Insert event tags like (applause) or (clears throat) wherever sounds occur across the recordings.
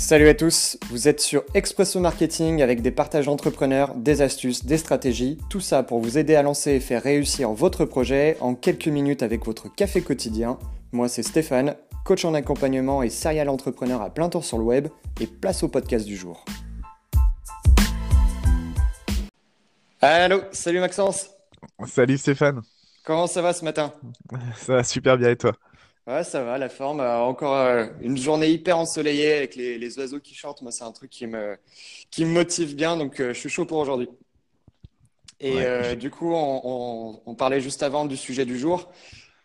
Salut à tous, vous êtes sur Expresso Marketing avec des partages d'entrepreneurs, des astuces, des stratégies, tout ça pour vous aider à lancer et faire réussir votre projet en quelques minutes avec votre café quotidien. Moi c'est Stéphane, coach en accompagnement et serial entrepreneur à plein temps sur le web et place au podcast du jour. Allô, salut Maxence. Salut Stéphane. Comment ça va ce matin? Ça va super bien et toi? Ouais, ça va, la forme. Euh, encore euh, une journée hyper ensoleillée avec les, les oiseaux qui chantent. Moi, c'est un truc qui me, qui me motive bien. Donc, euh, je suis chaud pour aujourd'hui. Et Ouais, du coup, on, on- on parlait juste avant du sujet du jour.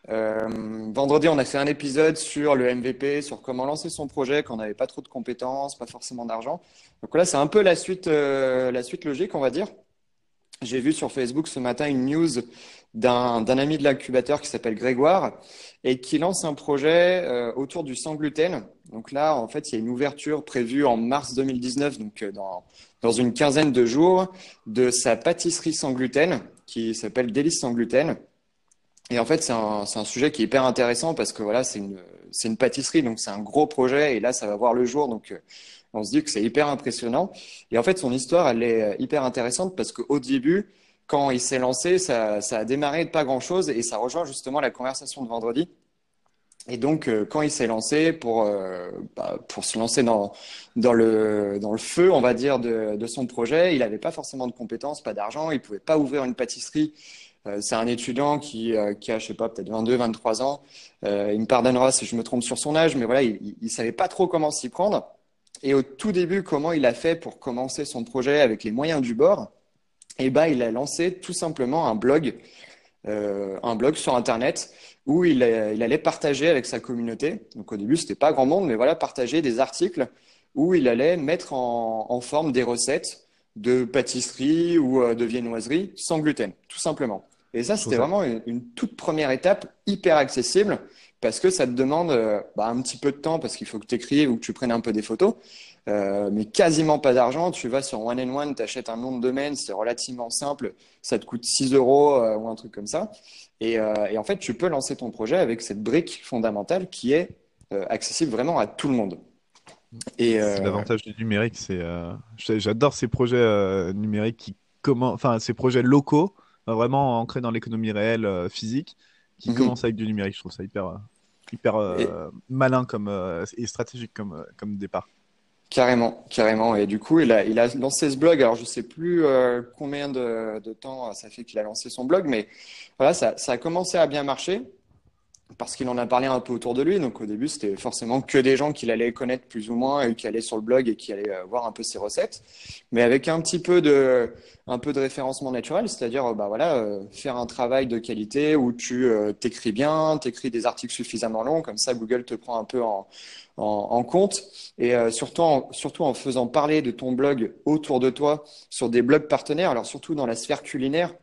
vendredi, on a fait un épisode sur le MVP, sur comment lancer son projet quand on n'avait pas trop de compétences, pas forcément d'argent. Donc là, c'est un peu la suite, la suite logique, on va dire. J'ai vu sur Facebook ce matin une news d'un ami de l'incubateur qui s'appelle Grégoire et qui lance un projet euh, autour du sans gluten. Donc là, en fait, il y a une ouverture prévue en mars 2019, donc euh, dans, dans une quinzaine de jours, de sa pâtisserie sans gluten qui s'appelle Délice sans gluten. Et en fait, c'est un, un sujet qui est hyper intéressant parce que voilà, c'est une, une pâtisserie, donc c'est un gros projet et là, ça va voir le jour. Donc, euh, on se dit que c'est hyper impressionnant. Et en fait, son histoire, elle est hyper intéressante parce qu'au début, quand il s'est lancé, ça, a démarré de pas grand-chose et ça rejoint justement la conversation de vendredi. Et donc, euh, quand il s'est lancé pour, euh, bah, pour se lancer dans, dans le, dans le feu, on va dire, de, de son projet, il n'avait pas forcément de compétences, pas d'argent, il pouvait pas ouvrir une pâtisserie. Euh, c'est un étudiant qui, qui a, je sais pas, peut-être 22, 23 ans. Il me pardonnera si je me trompe sur son âge, mais voilà, il, il savait pas trop comment s'y prendre. Et au tout début, comment il a fait pour commencer son projet avec les moyens du bord? Eh ben, il a lancé tout simplement un blog euh, un blog sur Internet où il, a- il allait partager avec sa communauté. Donc au début, c'était pas grand monde, mais voilà, partager des articles où il allait mettre en, en forme des recettes de pâtisserie ou euh, de viennoiserie sans gluten, tout simplement. Et ça, c'était vraiment une, une toute première étape hyper accessible parce que ça te demande euh, bah, un petit peu de temps parce qu'il faut que tu écrives ou que tu prennes un peu des photos. Euh, mais quasiment pas d'argent. Tu vas sur One and One, tu achètes un nom de domaine, c'est relativement simple ça te coûte 6 euros euh, ou un truc comme ça. Et, euh, et en fait, tu peux lancer ton projet avec cette brique fondamentale qui est accessible vraiment à tout le monde. Et l'avantage du numérique. C'est, j'adore ces projets numériques qui comment, enfin ces projets locaux, vraiment ancrés dans l'économie réelle, physique, qui mhm. commencent avec du numérique. Je trouve ça hyper, hyper Et malin comme et stratégique comme comme départ. Carrément, carrément. Et du coup, il a, il a lancé ce blog. Alors, je sais plus euh, combien de, de temps ça fait qu'il a lancé son blog, mais voilà, ça, ça a commencé à bien marcher. Parce qu'il en a parlé un peu autour de lui. Donc au début, c'était forcément que des gens qu'il allait connaître plus ou moins et qui allaient sur le blog et qui allaient euh, voir un peu ses recettes. Mais avec un petit peu de, un peu de référencement naturel, c'est-à-dire euh, bah voilà, euh, faire un travail de qualité où tu t'écris bien, t'écris des articles suffisamment longs, comme ça Google te prend un peu en, en, compte. Et surtout, en, surtout en faisant parler de ton blog autour de toi sur des blogs partenaires, alors surtout dans la sphère culinaire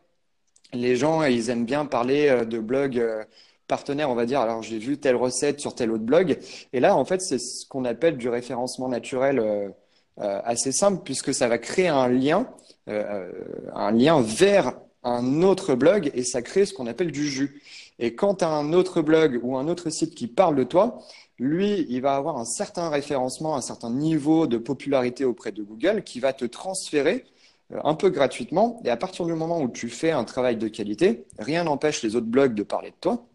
les gens, ils aiment bien parler de blogs partenaires, on va dire. Alors, j'ai vu telle recette sur tel autre blog. Et là, en fait, c'est ce qu'on appelle du référencement naturel euh, euh, assez simple, puisque ça va créer un lien, euh, un lien vers un autre blog et ça crée ce qu'on appelle du jus. Et quand as un autre blog ou un autre site qui parle de toi, lui, il va avoir un certain référencement, un certain niveau de popularité auprès de Google qui va te transférer un peu gratuitement. Et à partir du moment où tu fais un travail de qualité, rien n'empêche les autres blogs de parler de toi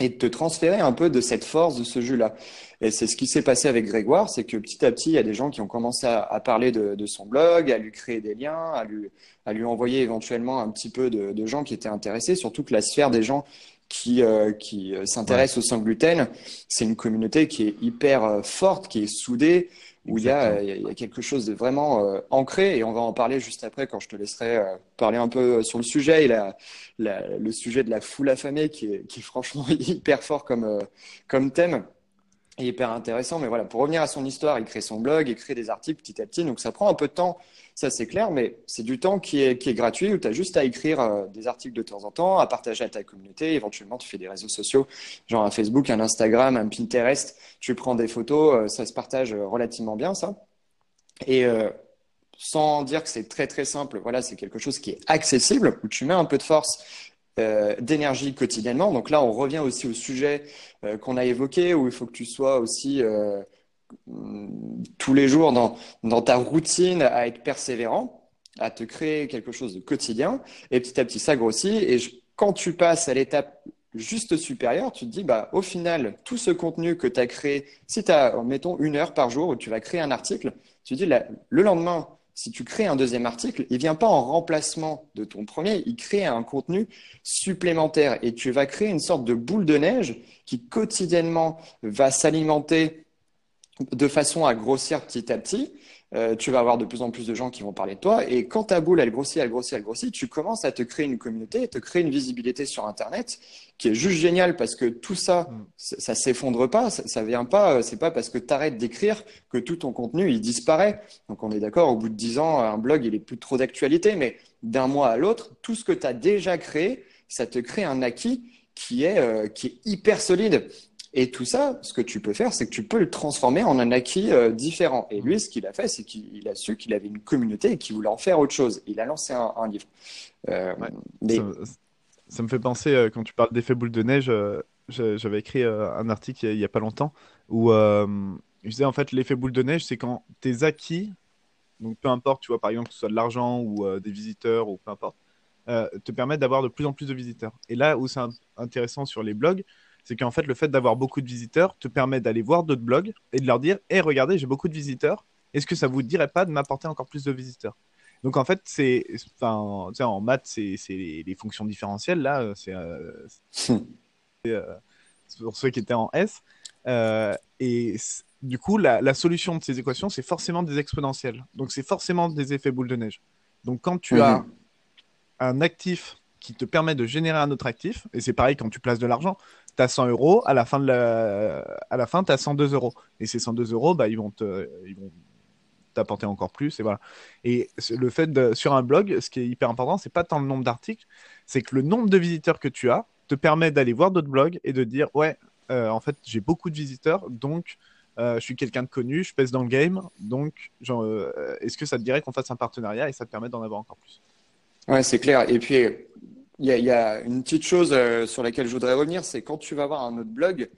et de te transférer un peu de cette force, de ce jus-là. Et c'est ce qui s'est passé avec Grégoire, c'est que petit à petit, il y a des gens qui ont commencé à, à parler de, de son blog, à lui créer des liens, à lui, à lui envoyer éventuellement un petit peu de, de gens qui étaient intéressés, surtout que la sphère des gens qui, euh, qui euh, Ouais, s'intéressent au sans gluten, c'est une communauté qui est hyper euh, forte, qui est soudée, où il y a, euh, il y a quelque chose de vraiment euh, ancré, et on va en parler juste après quand je te laisserai euh, parler un peu sur le sujet, et la, la- le sujet de la foule affamée qui est, qui est franchement (laughs) hyper fort comme, euh, comme thème et hyper intéressant. Mais voilà, pour revenir à son histoire, il crée son blog, il crée des articles petit à petit. Donc ça prend un peu de temps, ça c'est clair, mais c'est du temps qui est, qui est gratuit où tu as juste à écrire euh, des articles de temps en temps, à partager à ta communauté. Éventuellement, tu fais des réseaux sociaux, genre un Facebook, un Instagram, un Pinterest. Tu prends des photos, euh, ça se partage euh, relativement bien, ça. Et sans dire que c'est très très simple, voilà, c'est quelque chose qui est accessible, où tu mets un peu de force euh, d'énergie quotidiennement. Donc là, on revient aussi au sujet euh, qu'on a évoqué, où il faut que tu sois aussi euh, tous les jours dans, dans ta routine à être persévérant, à te créer quelque chose de quotidien, et petit à petit ça grossit. Et quand tu passes à l'étape juste supérieure, tu te dis, bah, au final, tout ce contenu que tu as créé, si tu as, mettons, une heure par jour où tu vas créer un article, tu te dis, le lendemain, si tu crées un deuxième article, il vient pas en remplacement de ton premier, il crée un contenu supplémentaire et tu vas créer une sorte de boule de neige qui quotidiennement va s'alimenter de façon à grossir petit à petit euh, tu vas avoir de plus en plus de gens qui vont parler de toi. Et quand ta boule, elle grossit, elle grossit, elle grossit, tu commences à te créer une communauté, te créer une visibilité sur Internet qui est juste génial parce que tout ça, mm. ça, s'effondre pas, ça, ça vient pas, euh, c'est pas parce que tu arrêtes d'écrire que tout ton contenu, il disparaît. Donc on est d'accord, au bout de dix ans, un blog, il est plus trop d'actualité, mais d'un mois à l'autre, tout ce que tu as déjà créé, ça te crée un acquis qui est, euh, qui est hyper solide. Et tout ça, ce que tu peux faire, c'est que tu peux le transformer en un acquis euh, différent. Et lui, ce qu'il a fait, c'est qu'il a su qu'il avait une communauté et qu'il voulait en faire autre chose. Il a lancé un, livre. Euh, ça, me fait penser, euh, quand tu parles d'effet boule de neige, j'avais écrit un article il n'y a, pas longtemps où je disais en fait l'effet boule de neige, c'est quand tes acquis, donc peu importe, tu vois, par exemple, que ce soit de l'argent ou des visiteurs ou peu importe, te permettent d'avoir de plus en plus de visiteurs. Et là où c'est intéressant sur les blogs, c'est qu'en fait, le fait d'avoir beaucoup de visiteurs te permet d'aller voir d'autres blogs et de leur dire Hé, regardez, j'ai beaucoup de visiteurs. Est-ce que ça vous dirait pas de m'apporter encore plus de visiteurs? Donc, en fait, c'est. Enfin, en maths, c'est les, fonctions différentielles. Là, euh, c'est. Euh, euh, pour ceux qui étaient en S. et du coup, la, solution de ces équations, c'est forcément des exponentielles. Donc, c'est forcément des effets boule de neige. Donc, quand tu as mhm. un actif qui te permet de générer un autre actif, et c'est pareil quand tu places de l'argent, tu as 100 euros, à la fin, la... à la fin tu as 102 euros. Et ces 102 euros, bah, ils vont. Ils vont t'apporter encore plus et voilà. Et le fait sur un blog, ce qui est hyper important, c'est pas tant le nombre d'articles, c'est que le nombre de visiteurs que tu as te permet d'aller voir d'autres blogs et de dire ouais, euh, en fait j'ai beaucoup de visiteurs, donc euh, je suis quelqu'un de connu, je pèse dans le game, donc euh, est-ce que ça te dirait qu'on fasse un partenariat et ça te permet d'en avoir encore plus? Ouais, c'est clair. Et puis il y, a, une petite chose euh, sur laquelle je voudrais revenir, c'est quand tu vas voir un autre blog,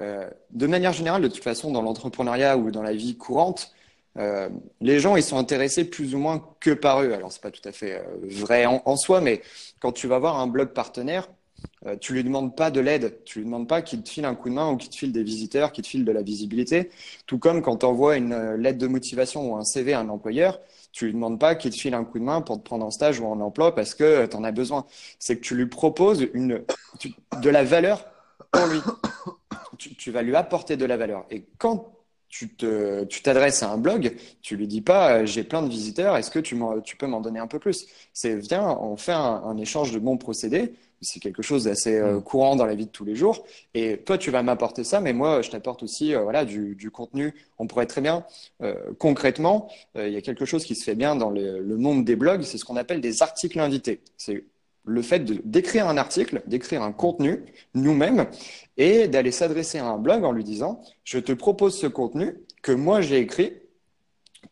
euh, de manière générale, de toute façon, dans l'entrepreneuriat ou dans la vie courante, euh, les gens, ils sont intéressés plus ou moins que par eux. Alors, c'est pas tout à fait vrai en, soi, mais quand tu vas voir un blog partenaire, tu lui demandes pas de l'aide, tu lui demandes pas qu'il te file un coup de main ou qu'il te file des visiteurs, qu'il te file de la visibilité. Tout comme quand tu envoies une lettre de motivation ou un CV à un employeur, tu lui demandes pas qu'il te file un coup de main pour te prendre en stage ou en emploi parce que tu en as besoin. C'est que tu lui proposes une, de la valeur pour lui. Tu, vas lui apporter de la valeur. Et quand tu t'adresses à un blog, tu lui dis pas euh, j'ai plein de visiteurs, est-ce que tu peux m'en donner un peu plus? C'est viens, on fait un échange de bons procédés c'est quelque chose d'assez euh, mm. courant dans la vie de tous les jours. Et toi, tu vas m'apporter ça, mais moi, je t'apporte aussi euh, voilà, du, du, contenu. On pourrait très bien, euh, concrètement, il y a quelque chose qui se fait bien dans le, le monde des blogs, c'est ce qu'on appelle des articles invités. C'est le fait d'écrire un article, d'écrire un contenu nous-mêmes et d'aller s'adresser à un blog en lui disant, je te propose ce contenu que moi j'ai écrit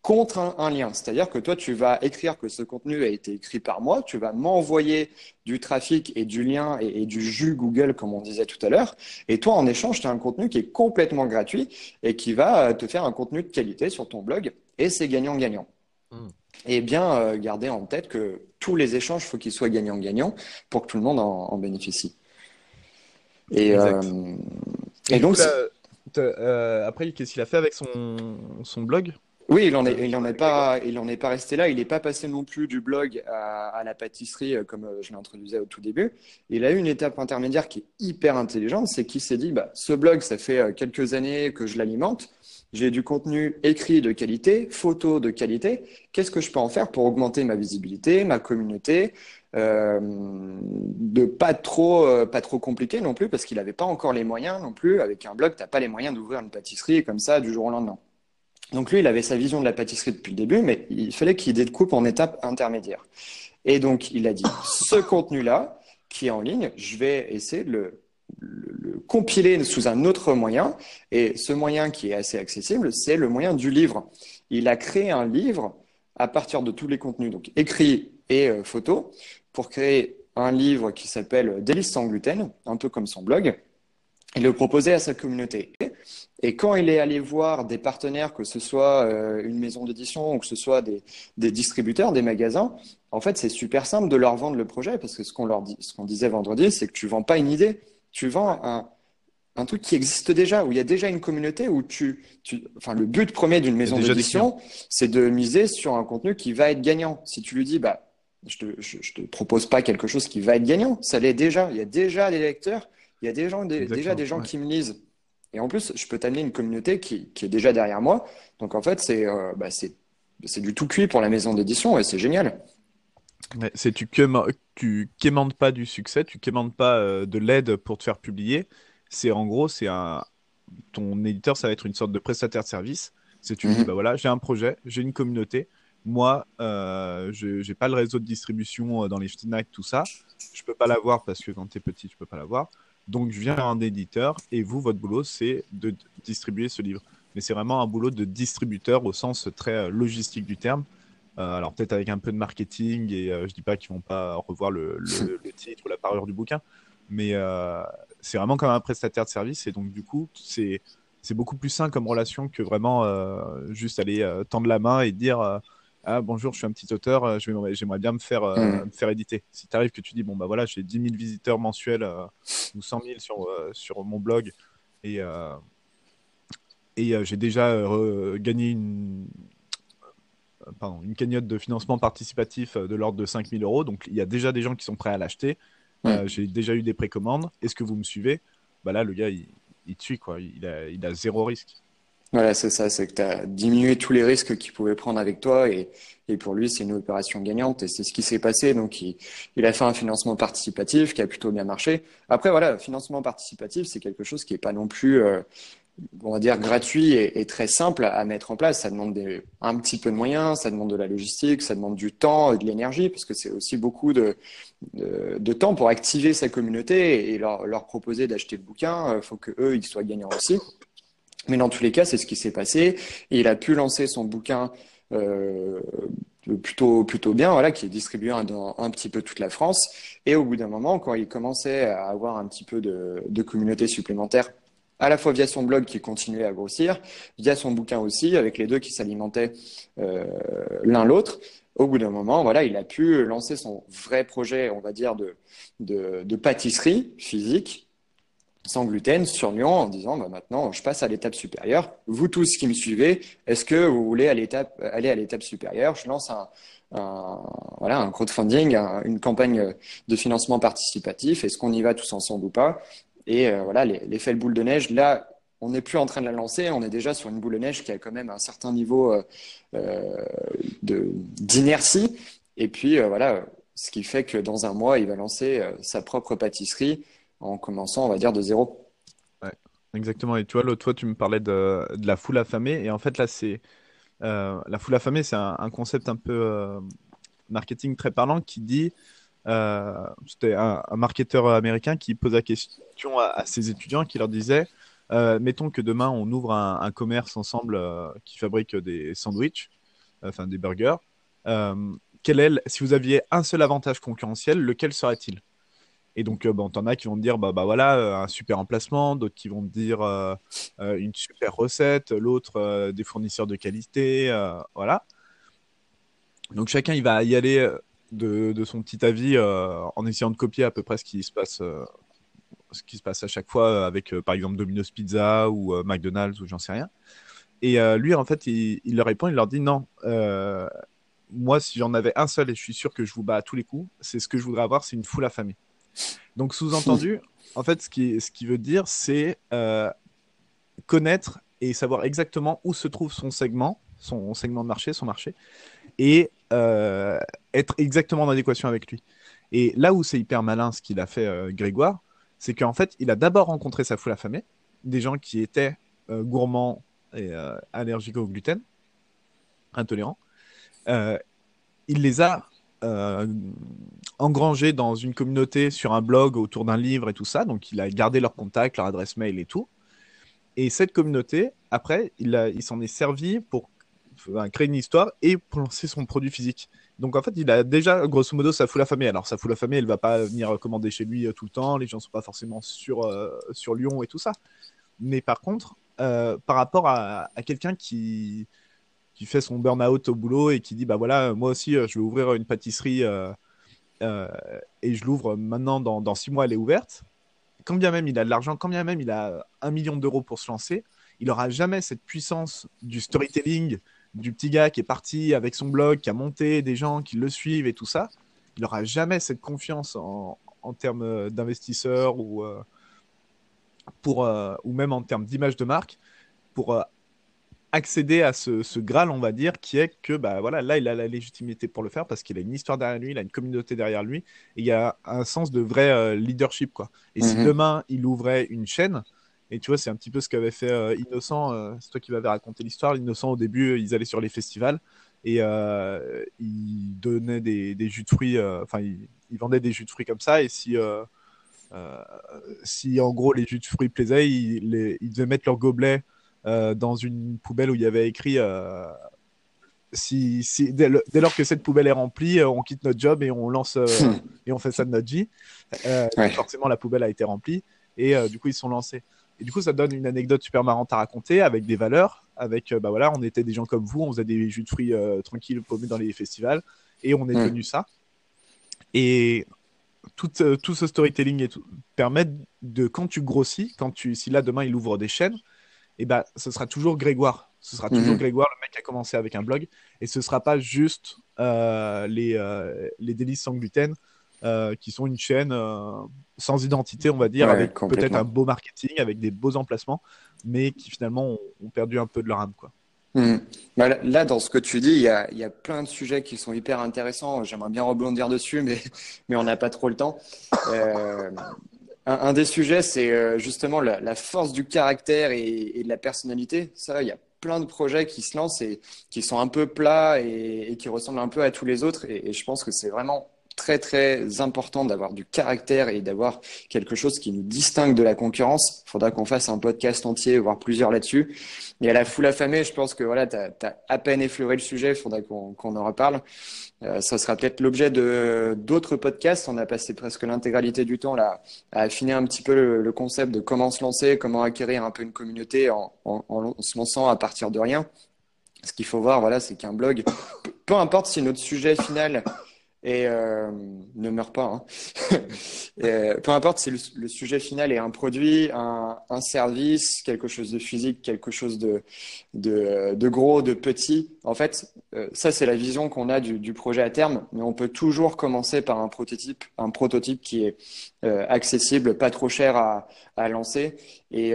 contre un, lien. C'est-à-dire que toi, tu vas écrire que ce contenu a été écrit par moi, tu vas m'envoyer du trafic et du lien et, du jus Google, comme on disait tout à l'heure. Et toi, en échange, tu as un contenu qui est complètement gratuit et qui va euh, te faire un contenu de qualité sur ton blog. Et c'est gagnant-gagnant. Hmm. Et bien euh, garder en tête que tous les échanges, il faut qu'ils soient gagnant-gagnant pour que tout le monde en, bénéficie. Et, euh, et, donc, après, qu'est-ce qu'il a fait avec son, son blog? Oui, il en est, il en est pas, il en est pas resté là. Il n'est pas passé non plus du blog à, la pâtisserie euh, comme euh, je l'introduisais au tout début. Il a eu une étape intermédiaire qui est hyper intelligente, c'est qu'il s'est dit, bah, ce blog, ça fait euh, quelques années que je l'alimente. J'ai du contenu écrit de qualité, photo de qualité. Qu'est-ce que je peux en faire pour augmenter ma visibilité, ma communauté, euh, de pas trop, pas trop compliqué non plus, parce qu'il n'avait pas encore les moyens non plus. Avec un blog, tu n'as pas les moyens d'ouvrir une pâtisserie comme ça du jour au lendemain. Donc lui, il avait sa vision de la pâtisserie depuis le début, mais il fallait qu'il découpe en étapes intermédiaires. Et donc, il a dit, (coughs) ce contenu-là, qui est en ligne, je vais essayer de le, compiler sous un autre moyen. Et ce moyen qui est assez accessible, c'est le moyen du livre. Il a créé un livre à partir de tous les contenus, donc écrit et euh, photo, pour créer un livre qui s'appelle Délices sans gluten, un peu comme son blog. Il le proposait à sa communauté. Et quand il est allé voir des partenaires, que ce soit euh, une maison d'édition ou que ce soit des, des, distributeurs, des magasins, en fait, c'est super simple de leur vendre le projet parce que ce qu'on leur dit, ce qu'on disait vendredi, c'est que tu vends pas une idée, tu vends un, un truc qui existe déjà, où il y a déjà une communauté où tu, tu enfin, le but premier d'une maison d'édition, c'est de miser sur un contenu qui va être gagnant. Si tu lui dis, bah, je te, je, je te propose pas quelque chose qui va être gagnant, ça l'est déjà. Il y a déjà des lecteurs il y a des gens, déjà des gens qui me lisent. Et en plus, je peux t'amener une communauté qui, qui, est déjà derrière moi. Donc en fait, c'est euh, bah, c'est du tout cuit pour la maison d'édition et c'est génial. c'est tu, tu quémandes pas du succès, tu quémandes pas euh, de l'aide pour te faire publier. C'est en gros, c'est un ton éditeur, ça va être une sorte de prestataire de service. C'est tu dis, mhm. bah voilà, j'ai un projet, j'ai une communauté. Moi, euh, je n'ai pas le réseau de distribution euh, dans les FNAC, tout ça. Je peux pas l'avoir parce que quand tu es petit, tu peux pas l'avoir. Donc, je viens un éditeur et vous, votre boulot, c'est de distribuer ce livre. Mais c'est vraiment un boulot de distributeur au sens très euh, logistique du terme. Euh, alors, peut-être avec un peu de marketing et euh, je dis pas qu'ils vont pas revoir le, le, (laughs) titre ou la parure du bouquin, mais c'est vraiment comme un prestataire de service et donc, du coup, c'est. C'est beaucoup plus sain comme relation que vraiment juste aller tendre la main et dire ah, bonjour, je suis un petit auteur, euh, j'aimerais bien me faire, euh, mm. faire éditer. Si tu arrives que tu dis, bon, bah voilà, j'ai 10 000 visiteurs mensuels euh, ou 100 000 sur, sur mon blog et, et j'ai déjà gagné une, pardon, une cagnotte de financement participatif de l'ordre de 5 000 euros, donc il y a déjà des gens qui sont prêts à l'acheter. J'ai déjà eu des précommandes. Est-ce que vous me suivez? Bah Là, le gars, il, il te suit, quoi. Il a, il a zéro risque. Voilà, c'est ça, c'est que tu as diminué tous les risques qu'il pouvait prendre avec toi et, et pour lui, c'est une opération gagnante et c'est ce qui s'est passé. Donc, il, il, a fait un financement participatif qui a plutôt bien marché. Après, voilà, financement participatif, c'est quelque chose qui est pas non plus, euh, on va dire, gratuit et, très simple à mettre en place. Ça demande des, un petit peu de moyens, ça demande de la logistique, ça demande du temps et de l'énergie parce que c'est aussi beaucoup de, de, temps pour activer sa communauté et leur, leur proposer d'acheter le bouquin. Il faut que eux, ils soient gagnants aussi. Mais dans tous les cas, c'est ce qui s'est passé. Il a pu lancer son bouquin euh, plutôt bien, voilà, qui est distribué dans un petit peu toute la France. Et au bout d'un moment, quand il commençait à avoir un petit peu de, communauté supplémentaire, à la fois via son blog qui continuait à grossir, via son bouquin aussi, avec les deux qui s'alimentaient euh, l'un l'autre. Au bout d'un moment, voilà, il a pu lancer son vrai projet, on va dire, de pâtisserie physique sans gluten sur Lyon en disant bah, maintenant je passe à l'étape supérieure. Vous tous qui me suivez, est-ce que vous voulez aller à l'étape supérieure? Je lance un crowdfunding, une campagne de financement participatif. Est-ce qu'on y va tous ensemble ou pas? Et euh, voilà, l'effet boule de neige, là, on n'est plus en train de la lancer, on est déjà sur une boule de neige qui a quand même un certain niveau euh, euh d'inertie. Et puis euh, voilà, ce qui fait que dans un mois, il va lancer sa propre pâtisserie en commençant, on va dire, de zéro. Ouais, exactement. Et tu vois, l'autre fois, tu me parlais de, de, la foule affamée. Et en fait, là, c'est euh, la foule affamée, c'est un, concept un peu euh, marketing très parlant qui dit. Euh, c'était un, marketeur américain qui pose la question à, ses étudiants qui leur disait mettons que demain on ouvre un, un commerce ensemble qui fabrique des sandwichs, enfin des burgers. quel est, si vous aviez un seul avantage concurrentiel, lequel serait-il? Et donc, euh, bon, t'en as qui vont te dire, bah, bah voilà, euh, un super emplacement, d'autres qui vont te dire euh, une super recette, l'autre des fournisseurs de qualité, voilà. Donc chacun, il va y aller de, de son petit avis en essayant de copier à peu près ce qui se passe, ce qui se passe à chaque fois avec, par exemple, Domino's Pizza ou McDonald's ou j'en sais rien. Et lui, en fait, il, il, leur répond, il leur dit non. moi, si j'en avais un seul et je suis sûr que je vous bats à tous les coups, c'est ce que je voudrais avoir, c'est une foule affamée. Donc, sous-entendu, (laughs) en fait, ce qui, ce qui veut dire, c'est euh, connaître et savoir exactement où se trouve son segment, son segment de marché, son marché, et euh, être exactement en adéquation avec lui. Et là où c'est hyper malin ce qu'il a fait euh, Grégoire, c'est qu'en fait, il a d'abord rencontré sa foule affamée, des gens qui étaient gourmands et allergiques au gluten, intolérants. il les a euh, engrangé dans une communauté sur un blog autour d'un livre et tout ça. Donc, il a gardé leur contact, leur adresse mail et tout. Et cette communauté, après, il, il s'en est servi pour créer une histoire et pour lancer son produit physique. Donc en fait, il a déjà grosso modo sa foule famille. Alors sa foule famille, elle va pas venir commander chez lui tout le temps. Les gens sont pas forcément sur sur Lyon et tout ça. Mais par contre, par rapport à, à quelqu'un qui qui fait son burn-out au boulot et qui dit bah voilà, moi aussi, je vais ouvrir une pâtisserie et je l'ouvre maintenant dans, six mois, elle est ouverte quand bien même il a de l'argent, quand bien même il a un million d'euros pour se lancer, il n'aura jamais cette puissance du storytelling, du petit gars qui est parti avec son blog, qui a monté des gens qui le suivent et tout ça. Il n'aura jamais cette confiance en, termes d'investisseurs ou, euh, pour, euh, ou même en termes d'image de marque pour euh, accéder à ce, Graal, on va dire, qui est que bah, voilà, là, il a la légitimité pour le faire parce qu'il a une histoire derrière lui, il a une communauté derrière lui, et il y a un sens de vrai euh, leadership. Quoi. Et si mhm. demain, il ouvrait une chaîne, et tu vois, c'est un petit peu ce qu'avait fait euh, Innocent, euh, c'est toi qui m'avais raconté l'histoire. Innocent, au début, ils allaient sur les festivals et ils donnaient des, jus de fruits, enfin, ils, vendaient des jus de fruits comme ça, et si. si en gros les jus de fruits plaisaient, ils, ils devaient mettre leur gobelet euh, dans une poubelle où il y avait écrit euh, si, si dès, lors que cette poubelle est remplie, euh, on quitte notre job et on lance et on fait ça de notre vie. Forcément, la poubelle a été remplie et du coup, ils sont lancés. Et du coup, ça donne une anecdote super marrante à raconter avec des valeurs. Avec, bah voilà, on était des gens comme vous, on faisait des jus de fruits tranquilles paumés dans les festivals et on est devenu ça. Et tout, tout, ce storytelling et tout, permet de, quand tu grossis, quand tu, si là demain il ouvre des chaînes, et ben, ce sera toujours Grégoire. Ce sera toujours mhm. Grégoire, le mec qui a commencé avec un blog. Et ce sera pas juste euh, les, euh, les délices sans gluten, euh, qui sont une chaîne sans identité, on va dire, avec peut-être un beau marketing, avec des beaux emplacements, mais qui finalement ont, perdu un peu de leur âme. Quoi. Mhm. Bah, là, dans ce que tu dis, il y a, y a, plein de sujets qui sont hyper intéressants. J'aimerais bien rebondir dessus, mais, (laughs) mais on n'a pas trop le temps. Un, des sujets, c'est euh, justement la, force du caractère et, de la personnalité. Ça, il y a plein de projets qui se lancent et qui sont un peu plats et, qui ressemblent un peu à tous les autres. Et, je pense que c'est vraiment très très important d'avoir du caractère et d'avoir quelque chose qui nous distingue de la concurrence. Il faudra qu'on fasse un podcast entier, voire plusieurs là-dessus. Et à la foule affamée, je pense que voilà, tu as, à peine effleuré le sujet, il faudra qu'on en reparle. Euh, ça sera peut-être l'objet d'autres podcasts. On a passé presque l'intégralité du temps là à affiner un petit peu le, concept de comment se lancer, comment acquérir un peu une communauté en, en, en se lançant à partir de rien. Ce qu'il faut voir, voilà, c'est qu'un blog, peu importe si notre sujet final et euh, ne meurt pas. Hein. (laughs) Euh, peu importe si le, sujet final est un produit, un, service, quelque chose de physique, quelque chose de, de, gros, de petit. En fait, euh, ça c'est la vision qu'on a du, projet à terme, mais on peut toujours commencer par un prototype, un prototype qui est accessible, pas trop cher à, à lancer et,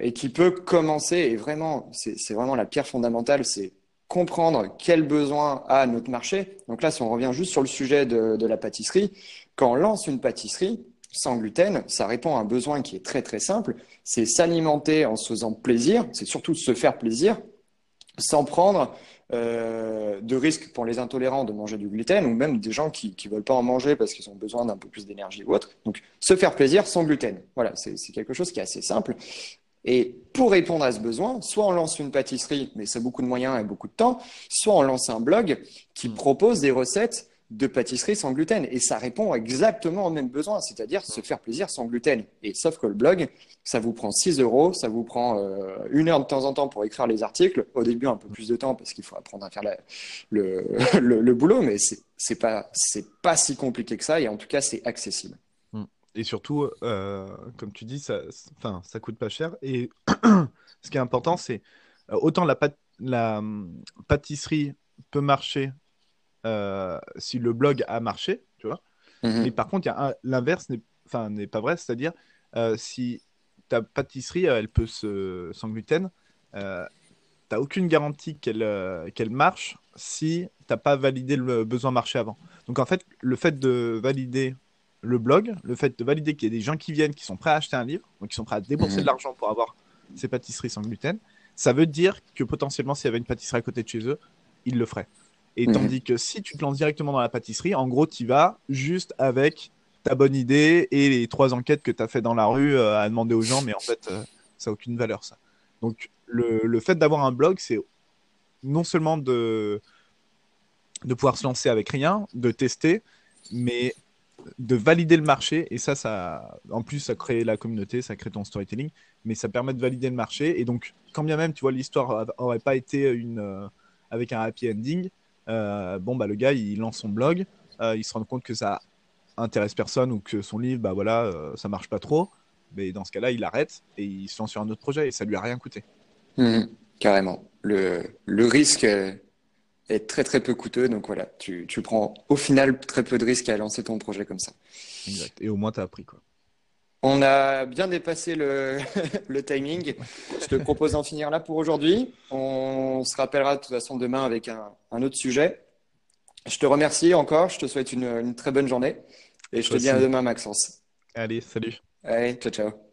et qui peut commencer. Et vraiment, c'est vraiment la pierre fondamentale, c'est comprendre quel besoin a notre marché. Donc là, si on revient juste sur le sujet de, la pâtisserie, quand on lance une pâtisserie sans gluten, ça répond à un besoin qui est très très simple, c'est s'alimenter en se faisant plaisir, c'est surtout se faire plaisir, sans prendre euh, de risques pour les intolérants de manger du gluten ou même des gens qui ne veulent pas en manger parce qu'ils ont besoin d'un peu plus d'énergie ou autre. Donc, se faire plaisir sans gluten. Voilà, c'est quelque chose qui est assez simple. Et pour répondre à ce besoin, soit on lance une pâtisserie, mais c'est beaucoup de moyens et beaucoup de temps, soit on lance un blog qui mm. propose des recettes de pâtisserie sans gluten. Et ça répond exactement au même besoin, c'est-à-dire se faire plaisir sans gluten. Et sauf que le blog, ça vous prend 6 euros, ça vous prend euh, une heure de temps en temps pour écrire les articles. Au début, un peu plus de temps parce qu'il faut apprendre à faire (laughs) le, le, boulot, mais c'est pas, pas si compliqué que ça. Et en tout cas, c'est accessible. Et surtout, euh, comme tu dis, ça, enfin, ça coûte pas cher. Et (clears throat) ce qui est important, c'est euh, autant la, la hum, pâtisserie peut marcher euh, si le blog a marché, tu vois. Mhm. Mais par contre, l'inverse n'est enfin, pas vrai, c'est-à-dire si ta pâtisserie, elle peut se, sans gluten, tu n'as aucune garantie qu'elle qu'elle marche si tu n'as pas validé le besoin marché avant. Donc en fait, le fait de valider le blog, le fait de valider qu'il y a des gens qui viennent, qui sont prêts à acheter un livre, donc qui sont prêts à débourser mhm. de l'argent pour avoir ces pâtisseries sans gluten, ça veut dire que potentiellement, s'il y avait une pâtisserie à côté de chez eux, ils le feraient. Et mhm. tandis que si tu te lances directement dans la pâtisserie, en gros, tu vas juste avec ta bonne idée et les trois enquêtes que tu as fait dans la rue euh, à demander aux gens, mais en fait, euh, ça n'a aucune valeur, ça. Donc, le, le fait d'avoir un blog, c'est non seulement de, de pouvoir se lancer avec rien, de tester, mais de valider le marché. Et ça, ça, en plus, ça crée la communauté, ça crée ton storytelling, mais ça permet de valider le marché. Et donc, quand bien même, tu vois, l'histoire aurait pas été une, euh, avec un happy ending, euh, bon, bah, le gars, il lance son blog, euh, il se rend compte que ça intéresse personne ou que son livre, bah voilà, ça marche pas trop. Mais dans ce cas-là, il arrête et il se lance sur un autre projet et ça lui a rien coûté. Mmh, carrément. Le, le risque est très très peu coûteux. Donc voilà, tu, tu, prends au final très peu de risques à lancer ton projet comme ça. Exact. Et au moins, tu as appris quoi. On a bien dépassé le, (laughs) le, timing. Je te propose d'en finir là pour aujourd'hui. On se rappellera de toute façon demain avec un, un, autre sujet. Je te remercie encore. Je te souhaite une, une très bonne journée. Et je te dis à demain, Maxence. Allez, salut. Allez, ciao, ciao.